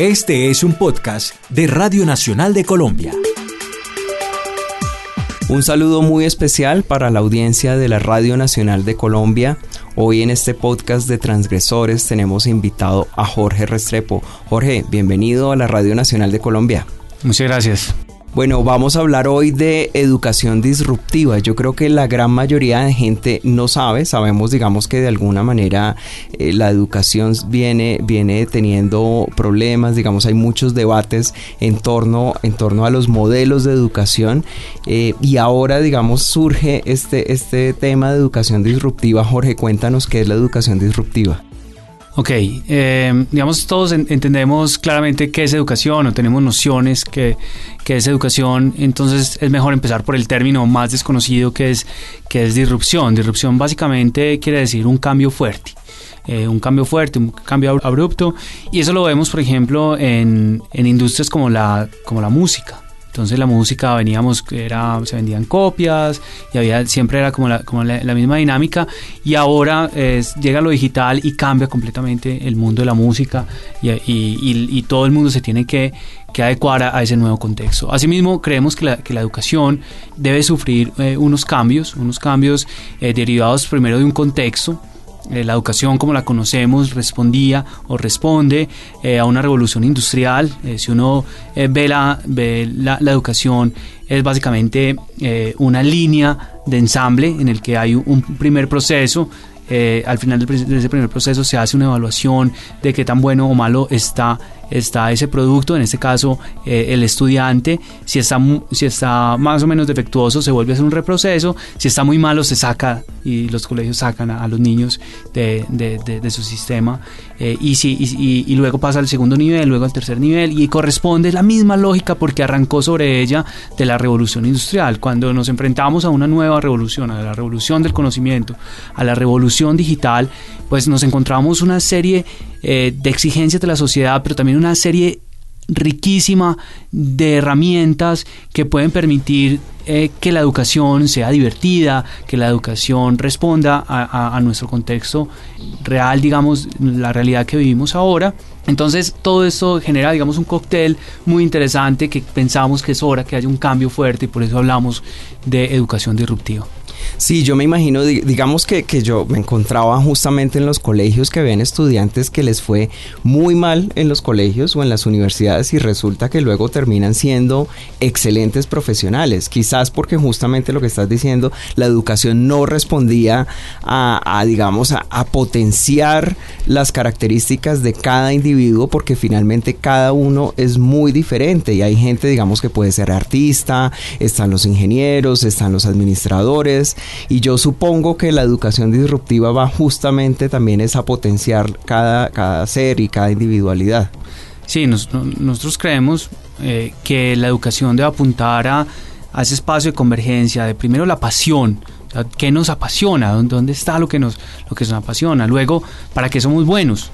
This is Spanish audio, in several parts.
Este es un podcast de Radio Nacional de Colombia. Un saludo muy especial para la audiencia de la Radio Nacional de Colombia. Hoy en este podcast de Transgresores tenemos invitado a Jorge Restrepo. Jorge, bienvenido a la Radio Nacional de Colombia. Muchas gracias. Bueno, vamos a hablar hoy de educación disruptiva. Yo creo que la gran mayoría de gente no sabe, sabemos digamos que de alguna manera eh, la educación viene, viene teniendo problemas, digamos hay muchos debates en torno, en torno a los modelos de educación eh, y ahora digamos surge este, este tema de educación disruptiva. Jorge, cuéntanos qué es la educación disruptiva. Ok, eh, digamos todos entendemos claramente qué es educación o tenemos nociones que, es educación, entonces es mejor empezar por el término más desconocido que es, que es disrupción. Disrupción básicamente quiere decir un cambio fuerte. Eh, un cambio fuerte, un cambio abrupto y eso lo vemos por ejemplo en, en industrias como la, como la música. Entonces la música veníamos, era, se vendían copias y había, siempre era como la, como la, misma dinámica y ahora llega lo digital y cambia completamente el mundo de la música y, y, todo el mundo se tiene que, que, adecuar a, ese nuevo contexto. Asimismo, creemos que la, que la educación debe sufrir eh, unos cambios, unos cambios eh, derivados primero de un contexto, eh, la educación como la conocemos respondía o responde eh, a una revolución industrial. Eh, si uno ve, la, ve la, educación es básicamente una línea de ensamble en el que hay un primer proceso al final de ese primer proceso se hace una evaluación de qué tan bueno o malo está está ese producto, en este caso eh, el estudiante, si está, si está más o menos defectuoso se vuelve a hacer un reproceso, si está muy malo se saca y los colegios sacan a, los niños de, de, su sistema eh, y, si, y, luego pasa al segundo nivel, luego al tercer nivel y corresponde la misma lógica porque arrancó sobre ella de la revolución industrial. Cuando nos enfrentamos a una nueva revolución, a la revolución del conocimiento, a la revolución digital, pues nos encontramos una serie eh, de exigencias de la sociedad, pero también una serie riquísima de herramientas que pueden permitir eh, que la educación sea divertida, que la educación responda a, nuestro contexto real, digamos, la realidad que vivimos ahora. Entonces todo esto genera, digamos, un cóctel muy interesante que pensamos que es hora que haya un cambio fuerte y por eso hablamos de educación disruptiva. Sí, yo me imagino, digamos que, que, yo me encontraba justamente en los colegios que ven estudiantes que les fue muy mal en los colegios o en las universidades y resulta que luego terminan siendo excelentes profesionales. Quizás porque justamente lo que estás diciendo, la educación no respondía a, digamos, a, a potenciar las características de cada individuo porque finalmente cada uno es muy diferente y hay gente, digamos, que puede ser artista, están los ingenieros, están los administradores, y yo supongo que la educación disruptiva va justamente también es a potenciar cada, cada ser y cada individualidad. Sí, nosotros creemos eh, que la educación debe apuntar a, ese espacio de convergencia, de primero la pasión, ¿qué nos apasiona? ¿Dónde está lo que nos, lo que nos apasiona? Luego, ¿para qué somos buenos?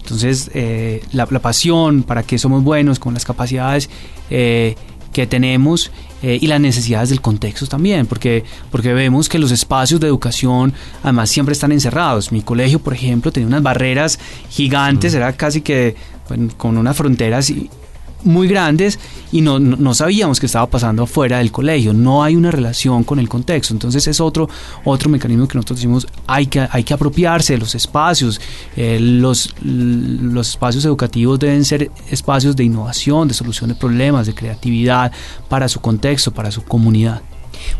Entonces, eh, la, pasión, para qué somos buenos, con las capacidades eh, que tenemos eh, y las necesidades del contexto también, porque, porque vemos que los espacios de educación además siempre están encerrados. Mi colegio, por ejemplo, tenía unas barreras gigantes, era casi que con unas fronteras muy grandes y no, no, sabíamos qué estaba pasando afuera del colegio. No hay una relación con el contexto. Entonces es otro, otro mecanismo que nosotros decimos, hay que, hay que apropiarse de los espacios. Eh, los, los espacios educativos deben ser espacios de innovación, de solución de problemas, de creatividad para su contexto, para su comunidad.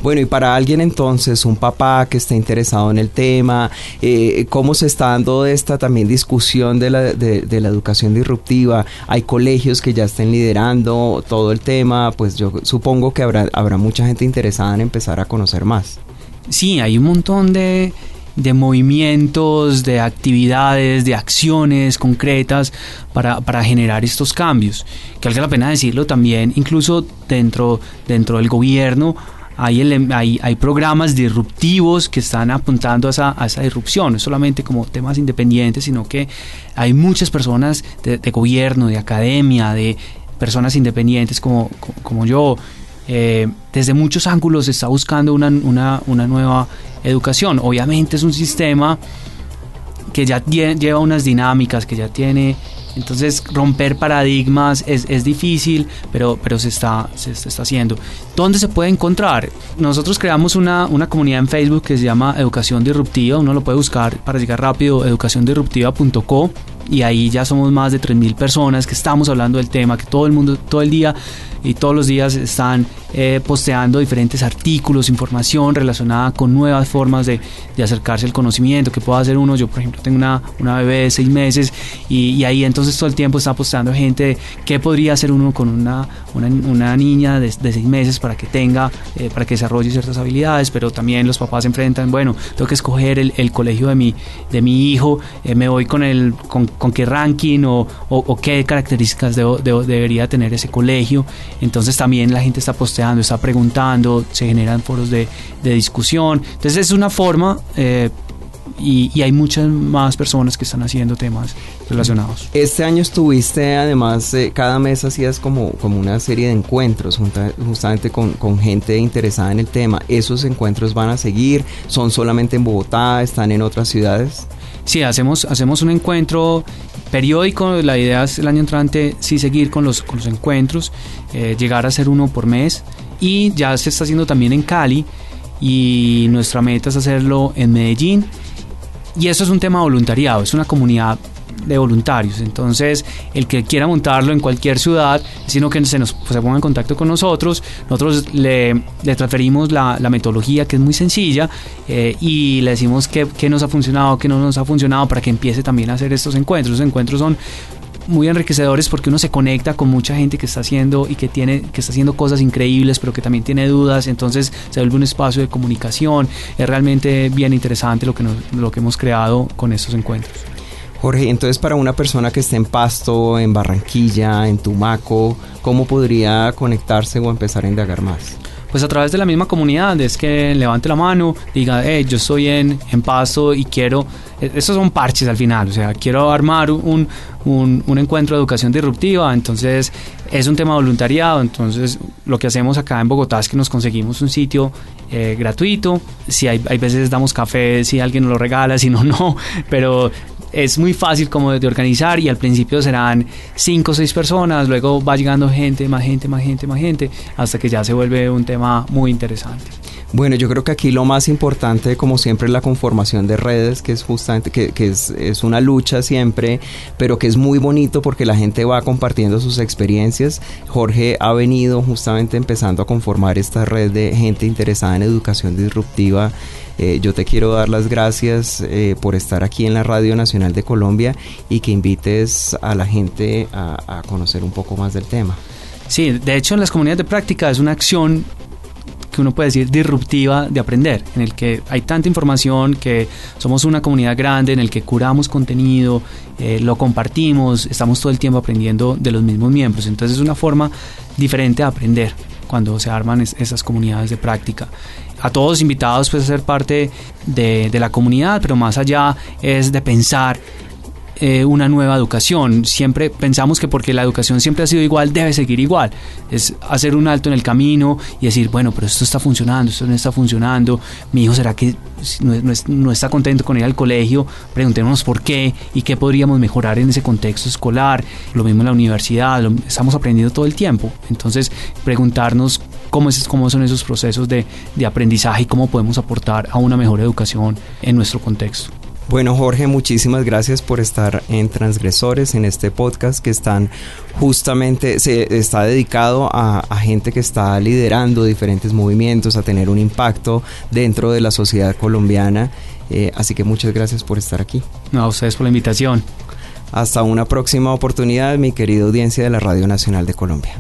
Bueno, y para alguien entonces, un papá que esté interesado en el tema, eh, ¿cómo se está dando esta también discusión de la, de, la educación disruptiva? Hay colegios que ya estén liderando todo el tema, pues yo supongo que habrá, habrá mucha gente interesada en empezar a conocer más. Sí, hay un montón de, de movimientos, de actividades, de acciones concretas para, para, generar estos cambios. Que valga la pena decirlo también, incluso dentro, dentro del gobierno hay, hay, programas disruptivos que están apuntando a esa, a esa, disrupción, no solamente como temas independientes, sino que hay muchas personas de, gobierno, de academia, de personas independientes como, como yo. Eh, desde muchos ángulos está buscando una, una, una nueva educación. Obviamente es un sistema que ya lleva unas dinámicas, que ya tiene Entonces romper paradigmas es, es difícil, pero, pero se, está, se, está haciendo. ¿Dónde se puede encontrar? Nosotros creamos una, una comunidad en Facebook que se llama Educación Disruptiva, uno lo puede buscar para llegar rápido, educaciondisruptiva.co y ahí ya somos más de 3.000 personas que estamos hablando del tema, que todo el mundo, todo el día y todos los días están eh, posteando diferentes artículos, información relacionada con nuevas formas de, de, acercarse al conocimiento que pueda hacer uno. Yo, por ejemplo, tengo una, una bebé de seis meses y, ahí entonces todo el tiempo está posteando gente qué podría hacer uno con una, una, niña de, de, seis meses para que tenga, eh, para que desarrolle ciertas habilidades, pero también los papás enfrentan, bueno, tengo que escoger el, el colegio de mi, de mi hijo, eh, me voy con, el, con, qué ranking o, o, o qué características debo, debo, debería tener ese colegio. Entonces también la gente está posteando, está preguntando, se generan foros de, de discusión. Entonces es una forma... Eh, y, hay muchas más personas que están haciendo temas relacionados. Este año estuviste, además, eh, cada mes hacías como, como una serie de encuentros justamente con, con, gente interesada en el tema. ¿Esos encuentros van a seguir? ¿Son solamente en Bogotá? ¿Están en otras ciudades? Sí, hacemos, hacemos un encuentro periódico. La idea es el año entrante sí seguir con los, con los encuentros, eh, llegar a ser uno por mes. Y ya se está haciendo también en Cali y nuestra meta es hacerlo en Medellín y eso es un tema voluntariado, es una comunidad de voluntarios. Entonces, el que quiera montarlo en cualquier ciudad, sino que se nos pues, ponga en contacto con nosotros, nosotros le, transferimos la, metodología que es muy sencilla eh, y le decimos qué, nos ha funcionado, qué no nos ha funcionado para que empiece también a hacer estos encuentros. Los encuentros son muy enriquecedores porque uno se conecta con mucha gente que está haciendo y que tiene que está haciendo cosas increíbles pero que también tiene dudas entonces se vuelve un espacio de comunicación es realmente bien interesante lo que lo que hemos creado con estos encuentros Jorge, entonces para una persona que esté en Pasto, en Barranquilla, en Tumaco, ¿cómo podría conectarse o empezar a indagar más? pues a través de la misma comunidad es que levante la mano, diga, hey, yo estoy en, en Pasto y quiero, esos son parches al final, o sea, quiero armar un, un, un, encuentro de educación disruptiva, entonces es un tema voluntariado, entonces lo que hacemos acá en Bogotá es que nos conseguimos un sitio eh, gratuito, si hay, hay veces damos café, si alguien nos lo regala, si no, no, pero es muy fácil como de organizar y al principio serán cinco o seis personas, luego va llegando gente, más gente, más gente, más gente, hasta que ya se vuelve un tema muy interesante. Bueno, yo creo que aquí lo más importante, como siempre, es la conformación de redes, que es justamente, que, es, es, una lucha siempre, pero que es muy bonito porque la gente va compartiendo sus experiencias. Jorge ha venido justamente empezando a conformar esta red de gente interesada en educación disruptiva. Eh, yo te quiero dar las gracias eh, por estar aquí en la Radio Nacional de Colombia y que invites a la gente a, a conocer un poco más del tema. Sí, de hecho en las comunidades de práctica es una acción que uno puede decir disruptiva de aprender, en el que hay tanta información, que somos una comunidad grande, en el que curamos contenido, eh, lo compartimos, estamos todo el tiempo aprendiendo de los mismos miembros. Entonces es una forma diferente de aprender cuando se arman es, esas comunidades de práctica. A todos invitados pues, a ser parte de la comunidad, pero más allá es de pensar eh, una nueva educación. Siempre pensamos que porque la educación siempre ha sido igual, debe seguir igual. Es hacer un alto en el camino y decir, bueno, pero esto está funcionando, esto no está funcionando. Mi hijo será que no, no, está contento con ir al colegio. Preguntémonos por qué y qué podríamos mejorar en ese contexto escolar. Lo mismo en la universidad, estamos aprendiendo todo el tiempo. Entonces, preguntarnos cómo, es, cómo son esos procesos de, de aprendizaje y cómo podemos aportar a una mejor educación en nuestro contexto. Bueno, Jorge, muchísimas gracias por estar en Transgresores, en este podcast que están justamente, se está dedicado a, a, gente que está liderando diferentes movimientos, a tener un impacto dentro de la sociedad colombiana. Eh, así que muchas gracias por estar aquí. No, a ustedes por la invitación. Hasta una próxima oportunidad, mi querida audiencia de la Radio Nacional de Colombia.